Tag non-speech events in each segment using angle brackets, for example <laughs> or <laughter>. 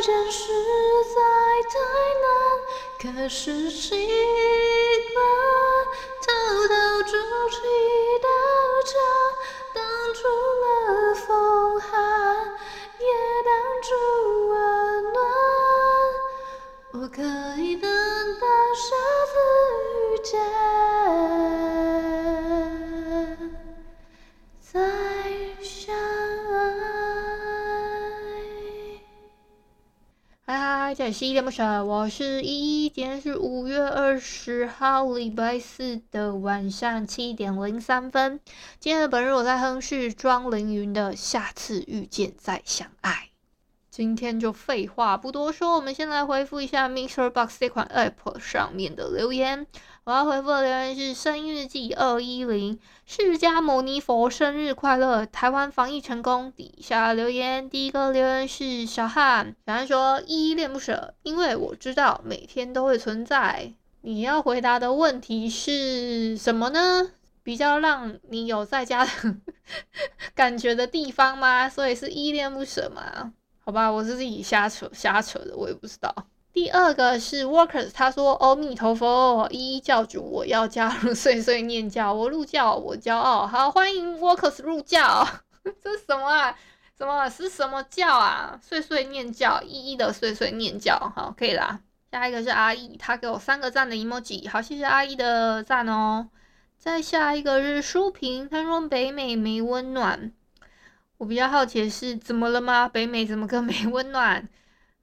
再见实在太难，可是习惯偷偷筑起的家，挡住了风寒，也挡住温暖。我可以这里是依依恋不舍，我是依依。今天是五月二十号，礼拜四的晚上七点零三分。今天的本日我在哼是庄凌云的《下次遇见再相爱》。今天就废话不多说，我们先来回复一下 MixerBox 这款 App 上面的留言。我要回复的留言是生日记二一零，释迦牟尼佛生日快乐，台湾防疫成功。底下留言，第一个留言是小汉，小汉说依依恋不舍，因为我知道每天都会存在。你要回答的问题是什么呢？比较让你有在家的 <laughs> 感觉的地方吗？所以是依恋不舍吗？好吧，我是自己瞎扯瞎扯的，我也不知道。第二个是 Workers，他说：“阿弥陀佛，依依教主，我要加入碎碎念教，我入教，我骄傲。好，欢迎 Workers 入教。<laughs> 这什么啊？什么是什么教啊？碎碎念教，依依的碎碎念教。好，可以啦。下一个是阿姨，他给我三个赞的 emoji，好，谢谢阿姨的赞哦。再下一个是书评，他说北美没温暖。我比较好奇的是，怎么了吗？北美怎么个没 <laughs> 温暖？”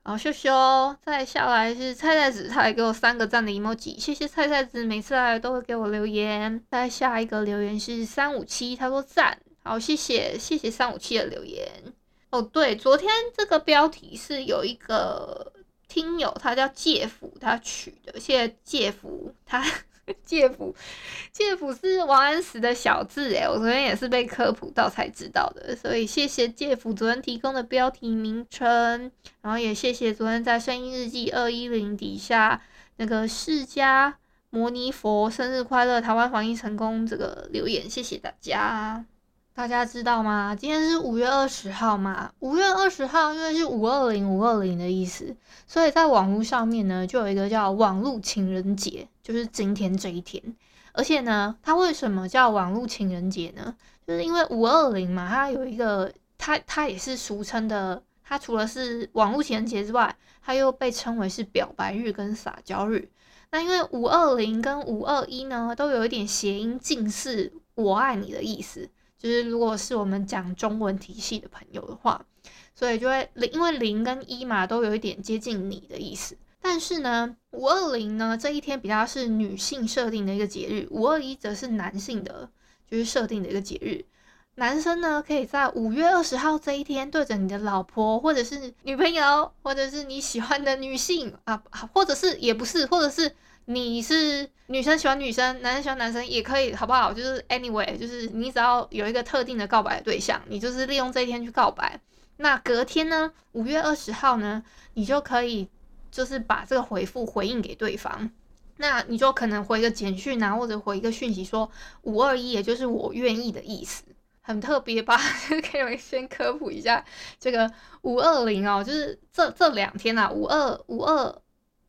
好，秀秀，再下来是菜菜子，他也给我三个赞的 emoji，谢谢菜菜子，每次来都会给我留言。再下一个留言是三五七，他说赞，好，谢谢，谢谢三五七的留言。哦，对，昨天这个标题是有一个听友，他叫介福，他取的，谢谢介福，他。<laughs> 介甫，介甫是王安石的小字诶，我昨天也是被科普到才知道的，所以谢谢介甫昨天提供的标题名称，然后也谢谢昨天在声音日记二一零底下那个释迦牟尼佛生日快乐，台湾防疫成功这个留言，谢谢大家。大家知道吗？今天是五月二十号嘛？五月二十号因为是五二零五二零的意思，所以在网络上面呢，就有一个叫网络情人节，就是今天这一天。而且呢，它为什么叫网络情人节呢？就是因为五二零嘛，它有一个，它它也是俗称的，它除了是网络情人节之外，它又被称为是表白日跟撒娇日。那因为五二零跟五二一呢，都有一点谐音近似“我爱你”的意思。就是如果是我们讲中文体系的朋友的话，所以就会零，因为零跟一嘛都有一点接近你的意思。但是呢，五二零呢这一天比较是女性设定的一个节日，五二一则是男性的，就是设定的一个节日。男生呢可以在五月二十号这一天对着你的老婆或者是女朋友，或者是你喜欢的女性啊，或者是也不是，或者是。你是女生喜欢女生，男生喜欢男生也可以，好不好？就是 anyway，就是你只要有一个特定的告白对象，你就是利用这一天去告白。那隔天呢，五月二十号呢，你就可以就是把这个回复回应给对方。那你就可能回个简讯啊，或者回一个讯息说五二一，也就是我愿意的意思，很特别吧？<laughs> 可以先科普一下这个五二零哦，就是这这两天啊，五二五二。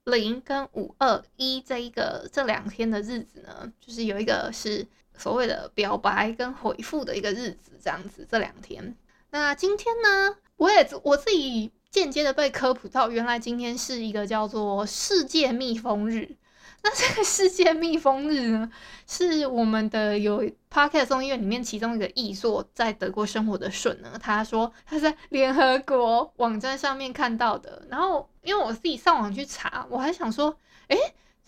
零跟五二一这一个这两天的日子呢，就是有一个是所谓的表白跟回复的一个日子，这样子这两天。那今天呢，我也我自己间接的被科普到，原来今天是一个叫做世界蜜蜂日。那这个世界蜜蜂日呢，是我们的有 Podcast 综艺院里面其中一个艺作，在德国生活的顺呢，他说他在联合国网站上面看到的。然后因为我自己上网去查，我还想说，诶，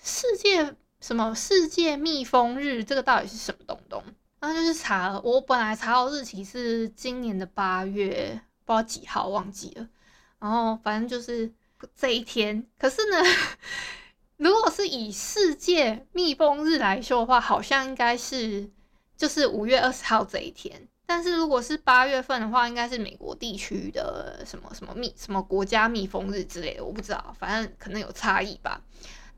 世界什么世界蜜蜂日，这个到底是什么东东？然后就是查，我本来查到日期是今年的八月，不知道几号忘记了。然后反正就是这一天。可是呢，<laughs> 如果是以世界蜜蜂日来说的话，好像应该是就是五月二十号这一天。但是如果是八月份的话，应该是美国地区的什么什么蜜什么国家蜜蜂日之类的，我不知道，反正可能有差异吧。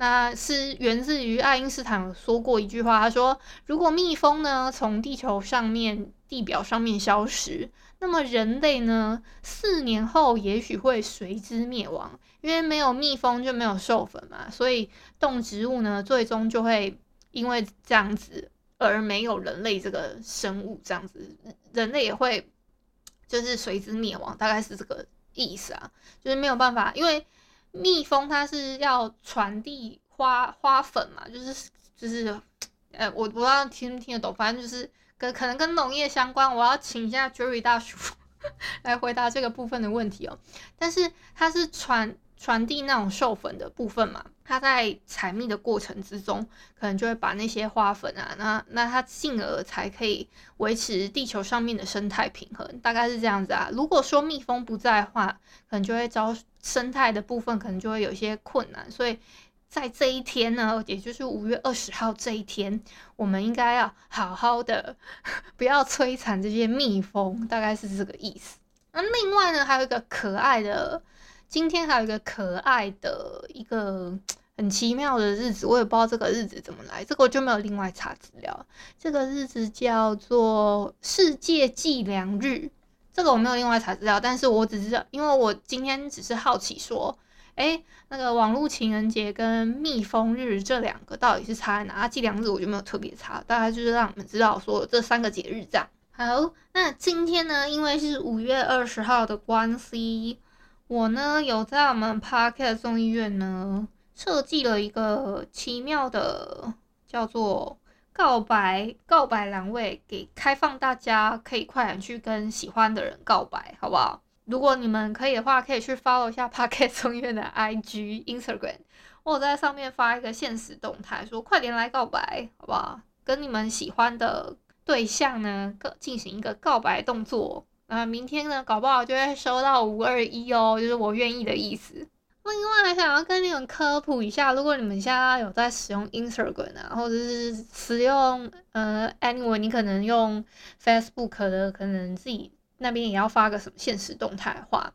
那是源自于爱因斯坦说过一句话，他说：“如果蜜蜂呢从地球上面地表上面消失，那么人类呢四年后也许会随之灭亡，因为没有蜜蜂就没有授粉嘛，所以动植物呢最终就会因为这样子而没有人类这个生物，这样子人类也会就是随之灭亡，大概是这个意思啊，就是没有办法，因为。”蜜蜂它是要传递花花粉嘛，就是就是，呃，我不知道听不听得懂，反正就是跟可能跟农业相关。我要请一下 Jerry 大叔 <laughs> 来回答这个部分的问题哦。但是它是传传递那种授粉的部分嘛，它在采蜜的过程之中，可能就会把那些花粉啊，那那它进而才可以维持地球上面的生态平衡，大概是这样子啊。如果说蜜蜂不在的话，可能就会遭。生态的部分可能就会有一些困难，所以在这一天呢，也就是五月二十号这一天，我们应该要好好的，<laughs> 不要摧残这些蜜蜂，大概是这个意思。那另外呢，还有一个可爱的，今天还有一个可爱的一个很奇妙的日子，我也不知道这个日子怎么来，这个我就没有另外查资料。这个日子叫做世界计量日。这个我没有另外查资料，但是我只知道因为我今天只是好奇说，诶，那个网络情人节跟蜜蜂日这两个到底是差在哪？啊，计量日我就没有特别查，大概就是让你们知道说这三个节日这样。好，那今天呢，因为是五月二十号的关系，我呢有在我们 Podcast 众议院呢设计了一个奇妙的叫做。告白告白栏位给开放，大家可以快点去跟喜欢的人告白，好不好？如果你们可以的话，可以去 follow 一下 Podcast 众议院的 IG <laughs> Instagram，我在上面发一个限时动态，说快点来告白，好不好？跟你们喜欢的对象呢，进行一个告白动作。那明天呢，搞不好就会收到五二一哦，就是我愿意的意思。另外还想要跟你们科普一下，如果你们现在有在使用 Instagram，或者是使用呃，anyway，你可能用 Facebook 的，可能自己那边也要发个什么限时动态的话，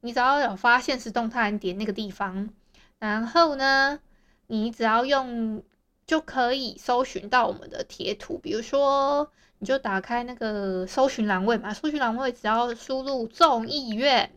你只要有发现实动态，你点那个地方，然后呢，你只要用就可以搜寻到我们的贴图，比如说你就打开那个搜寻栏位嘛，搜寻栏位只要输入众议院。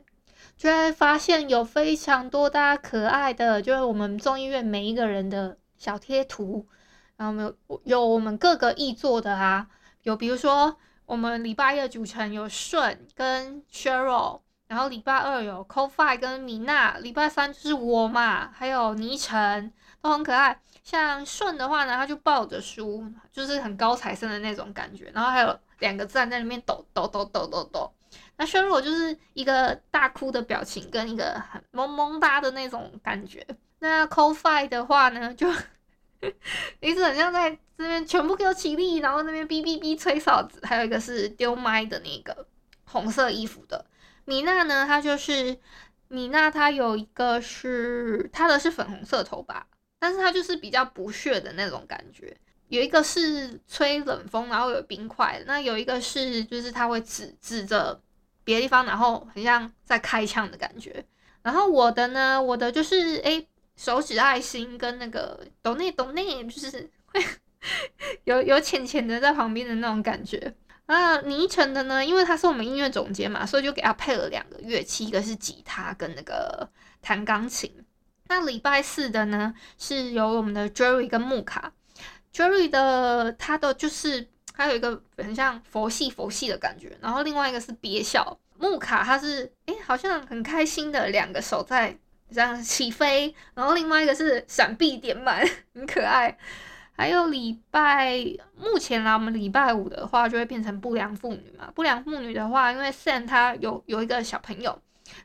就会发现有非常多大家可爱的，就是我们众议院每一个人的小贴图，然后有有我们各个议座的啊，有比如说我们礼拜一的组成有顺跟 Cheryl，然后礼拜二有 Ko-Fi 跟米娜，礼拜三就是我嘛，还有倪晨都很可爱。像顺的话呢，他就抱着书，就是很高材生的那种感觉，然后还有两个站在那边抖抖抖抖抖抖。那削弱就是一个大哭的表情，跟一个很萌萌哒的那种感觉。那 c o f i 的话呢，就 <laughs> 一直很像在这边全部给我起立，然后那边哔哔哔吹哨子。还有一个是丢麦的那个红色衣服的米娜呢，她就是米娜，她有一个是她的是粉红色头发，但是她就是比较不屑的那种感觉。有一个是吹冷风，然后有冰块。那有一个是就是他会指指着。别的地方，然后很像在开枪的感觉。然后我的呢，我的就是诶，手指爱心跟那个抖内抖内，就是会 <laughs> 有有浅浅的在旁边的那种感觉。那，倪晨的呢，因为他是我们音乐总监嘛，所以就给他配了两个乐器，一个是吉他跟那个弹钢琴。那礼拜四的呢，是由我们的 Jerry 跟木卡，Jerry 的他的就是。还有一个很像佛系佛系的感觉，然后另外一个是憋笑木卡，他是诶、好像很开心的两个手在这样起飞，然后另外一个是闪避点满，很可爱。还有礼拜目前啦，我们礼拜五的话就会变成不良妇女嘛，不良妇女的话，因为 Sam 他有有一个小朋友，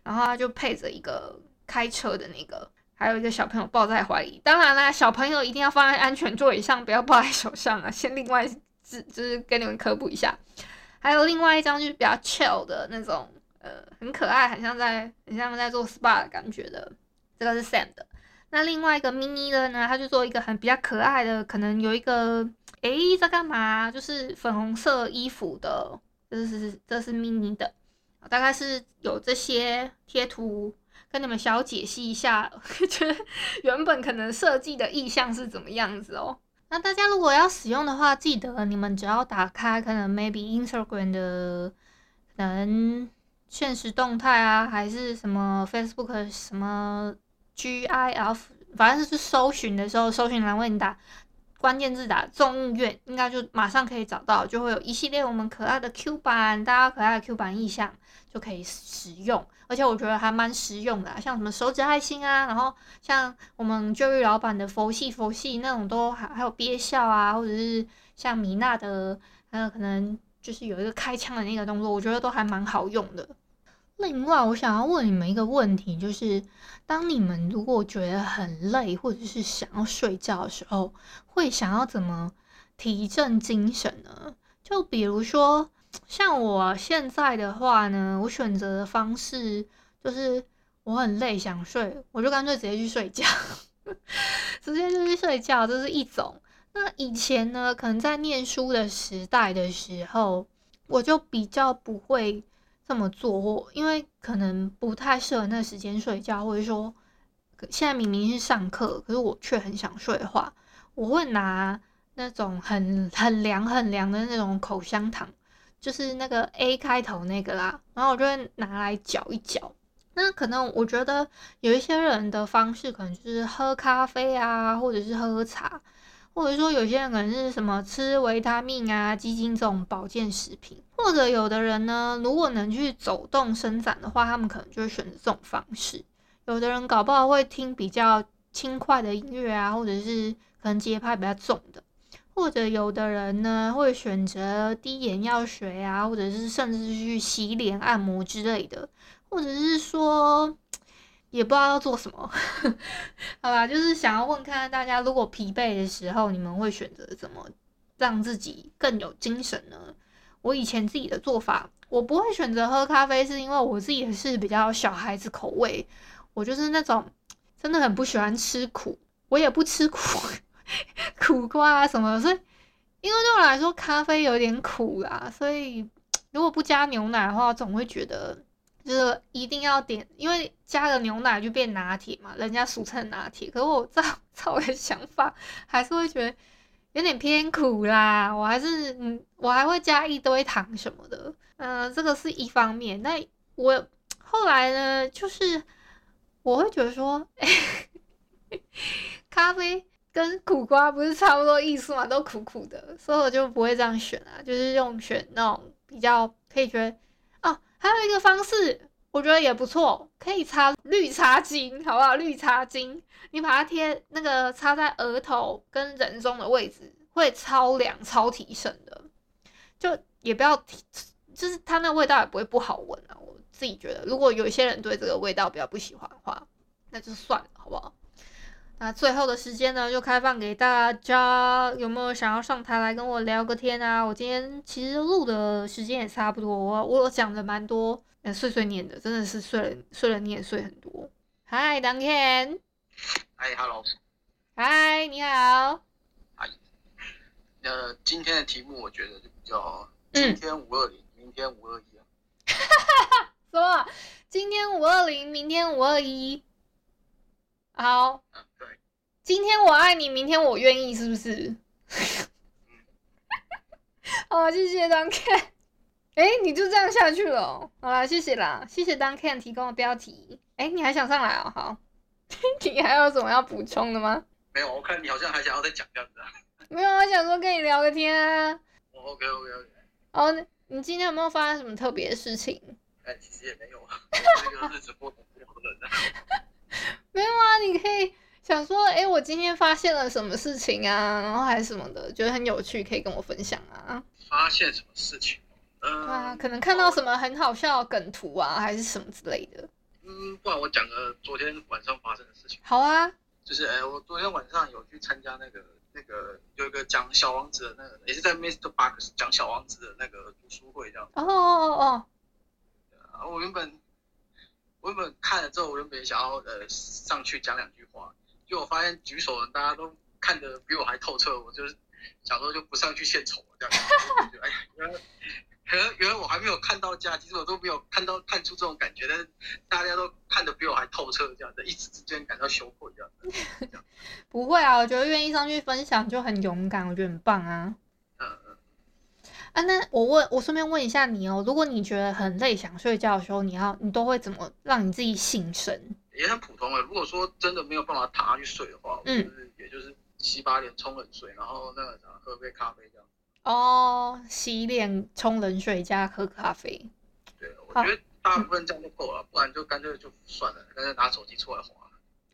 然后他就配着一个开车的那个，还有一个小朋友抱在怀里。当然啦，小朋友一定要放在安全座椅上，不要抱在手上啊，先另外。就是跟你们科普一下。还有另外一张就是比较 chill 的那种，呃，很可爱，很像在很像在做 SPA 的感觉的，这个是 Sam 的。那另外一个 mini 的呢，他就做一个很比较可爱的，可能有一个，诶，在干嘛？就是粉红色衣服的，这是这是 mini 的，大概是有这些贴图，跟你们小解析一下，<laughs> 觉得原本可能设计的意向是怎么样子哦。那大家如果要使用的话，记得你们只要打开可能 maybe Instagram 的可能现实动态啊，还是什么 Facebook 什么 GIF，反正就是搜寻的时候，搜寻栏为你打关键字打众议院，应该就马上可以找到，就会有一系列我们可爱的 Q 版，大家可爱的 Q 版意象就可以使用。而且我觉得还蛮实用的，像什么手指爱心啊，然后像我们旧日老板的佛系佛系那种都还还有憋笑啊，或者是像米娜的，还有可能就是有一个开枪的那个动作，我觉得都还蛮好用的。另外，我想要问你们一个问题，就是当你们如果觉得很累，或者是想要睡觉的时候，会想要怎么提振精神呢？就比如说。像我现在的话呢，我选择的方式就是我很累想睡，我就干脆直接去睡觉，<laughs> 直接就去睡觉，这是一种。那以前呢，可能在念书的时代的时候，我就比较不会这么做，因为可能不太适合那时间睡觉，或者说现在明明是上课，可是我却很想睡的话，我会拿那种很很凉很凉的那种口香糖。就是那个 A 开头那个啦，然后我就会拿来嚼一嚼。那可能我觉得有一些人的方式，可能就是喝咖啡啊，或者是喝茶，或者说有些人可能是什么吃维他命啊、鸡精这种保健食品，或者有的人呢，如果能去走动伸展的话，他们可能就会选择这种方式。有的人搞不好会听比较轻快的音乐啊，或者是可能节拍比较重的。或者有的人呢，会选择滴眼药水啊，或者是甚至去洗脸、按摩之类的，或者是说也不知道要做什么，<laughs> 好吧？就是想要问看看大家，如果疲惫的时候，你们会选择怎么让自己更有精神呢？我以前自己的做法，我不会选择喝咖啡，是因为我自己也是比较小孩子口味，我就是那种真的很不喜欢吃苦，我也不吃苦。<laughs> 苦瓜啊什么，所以因为对我来说咖啡有点苦啦，所以如果不加牛奶的话，总会觉得就是一定要点，因为加了牛奶就变拿铁嘛，人家俗称拿铁。可是我照照我的想法，还是会觉得有点偏苦啦。我还是嗯，我还会加一堆糖什么的。嗯、这个是一方面。那我后来呢，就是我会觉得说，欸、<laughs> 咖啡。跟苦瓜不是差不多意思嘛，都苦苦的，所以我就不会这样选啊，就是用选那种比较可以觉得，还有一个方式，我觉得也不错，可以擦绿茶精，好不好？绿茶精，你把它贴那个擦在额头跟人中的位置，会超凉、超提神的。就也不要提，就是它那味道也不会不好闻啊。我自己觉得，如果有一些人对这个味道比较不喜欢的话，那就算了，好不好？那最后的时间呢，就开放给大家，有没有想要上台来跟我聊个天啊？我今天其实录的时间也差不多，我我讲的蛮多，呃，碎碎念的，真的是碎了碎了念碎很多。Hi，Duncan。Hi，Hello。Hi，你好。Hi。呃，今天的题目我觉得就比较，今天五二零，明天五二一啊。哈哈哈，什么？今天五二零，明天五二一。好，今天我爱你，明天我愿意，是不是？<laughs> 好，谢谢 Duncan。<laughs> 哎，你就这样下去了。好啦，谢谢啦，谢谢 Duncan 提供的标题。哎，你还想上来哦？好，<laughs> 你还有什么要补充的吗？没有，我看你好像还想要再讲这样子啊。没有，我想说跟你聊个天啊。OK OK OK。哦，你今天有没有发生什么特别的事情？哎，其实也没有啊，这个日子过得比较冷啊。没有啊，你可以想说，哎，我今天发现了什么事情啊，然后还是什么的，觉得很有趣，可以跟我分享啊。发现什么事情？嗯，对啊，可能看到什么很好笑的梗图啊，还是什么之类的。嗯，不然我讲个昨天晚上发生的事情。好啊。就是，哎，我昨天晚上有去参加那个那个有一个讲小王子的那个，也是在 Mr. Box 讲小王子的那个读书会这样。哦哦哦哦。我原本我原本看了之后，我原本想要呃上去讲两句话，结果我发现举手人大家都看得比我还透彻，我就是想说就不上去献丑这样子。哎呀，原来可能原来我还没有看到家，其实我都没有看到看出这种感觉，但是大家都看得比我还透彻，这样子一时之间感到羞愧这样子。这 <laughs> 样不会啊，我觉得愿意上去分享就很勇敢，我觉得很棒啊。啊，那我问，我顺便问一下你哦，如果你觉得很累想睡觉的时候，你要你都会怎么让你自己醒神？也很普通的，如果说真的没有办法躺下去睡的话，嗯，就是也就是七八点冲冷水，然后那个啥喝杯咖啡这样。哦，洗脸、冲冷水加喝咖啡。对，我觉得大部分这样就够了，嗯、不然就干脆就算了，干脆拿手机出来滑。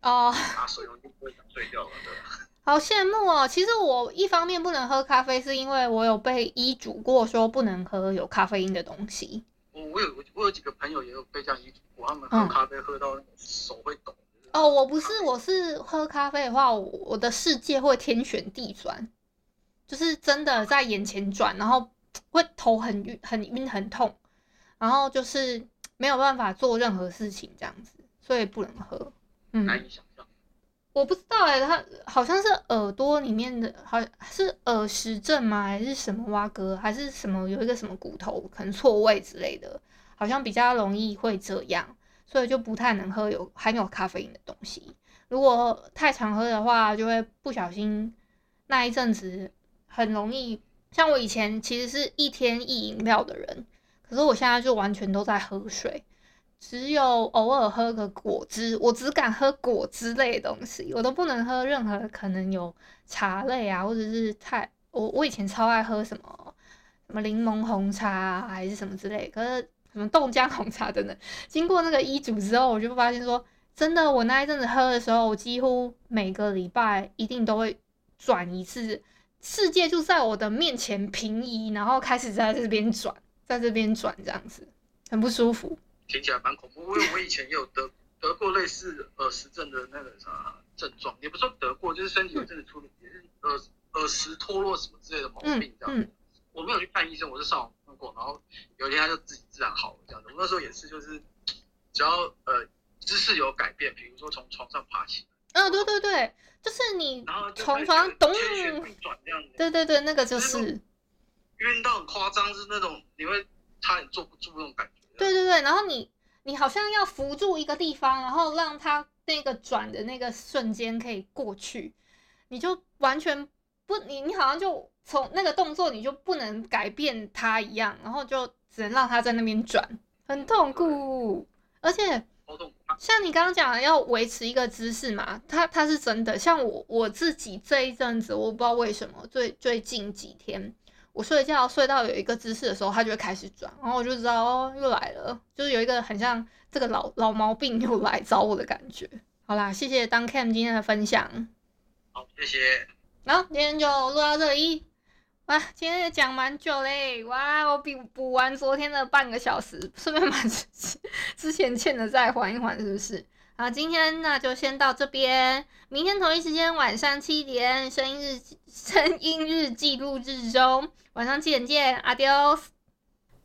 哦。拿水我就不会想睡觉了，对。好羡慕哦！其实我一方面不能喝咖啡，是因为我有被医嘱过说不能喝有咖啡因的东西。我我有我有几个朋友也有被这样医嘱过，他们喝咖啡喝到手会抖。嗯、哦，我不是，我是喝咖啡的话，我我的世界会天旋地转。就是真的在眼前转，然后会头很晕、很晕、很痛，然后就是没有办法做任何事情这样子，所以不能喝。嗯，难以想象。我不知道哎、欸，它好像是耳朵里面的，好是耳石症吗？还是什么挖割？还是什么有一个什么骨头可能错位之类的，好像比较容易会这样，所以就不太能喝有含有咖啡因的东西。如果太常喝的话，就会不小心那一阵子。很容易，像我以前其实是一天一饮料的人，可是我现在就完全都在喝水，只有偶尔喝个果汁，我只敢喝果汁类的东西，我都不能喝任何可能有茶类啊，或者是太我我以前超爱喝什么什么柠檬红茶啊，还是什么之类，可是什么豆浆红茶等等，经过那个医嘱之后，我就发现说，真的，我那一阵子喝的时候，我几乎每个礼拜一定都会转一次。世界就在我的面前平移，然后开始在这边转，在这边转，这样子很不舒服。听起来蛮恐怖。我我以前也有得 <laughs> 得过类似耳石症的那个啥症状，也不是说得过，就是身体有阵子出了也是耳耳石脱落什么之类的毛病这样我没有去看医生，我是上网看过，然后有一天他就自己自然好了这样子。我那时候也是，就是只要呃姿势有改变，比如说从床上爬起。嗯、哦，对对对，就是你从床上咚，对对对，那个就是晕到很夸张，是那种你会差点坐不住那种感觉。对对对，然后你你好像要扶住一个地方，然后让它那个转的那个瞬间可以过去，你就完全不，你你好像就从那个动作你就不能改变它一样，然后就只能让它在那边转，很痛苦，而且。像你刚刚讲的要维持一个姿势嘛，它它是真的。像我我自己这一阵子，我不知道为什么最最近几天，我睡觉睡到有一个姿势的时候，它就会开始转，然后我就知道哦，又来了，就是有一个很像这个老老毛病又来找我的感觉。好啦，谢谢当 Cam 今天的分享。好，谢谢。好，今天就录到这里。哇，今天也讲蛮久嘞！哇，我补补完昨天的半个小时，顺便把之前欠的再还一还，是不是？好，今天那就先到这边，明天同一时间晚上七点，声音日 <laughs> 声音日记录日中，晚上七点见阿丢。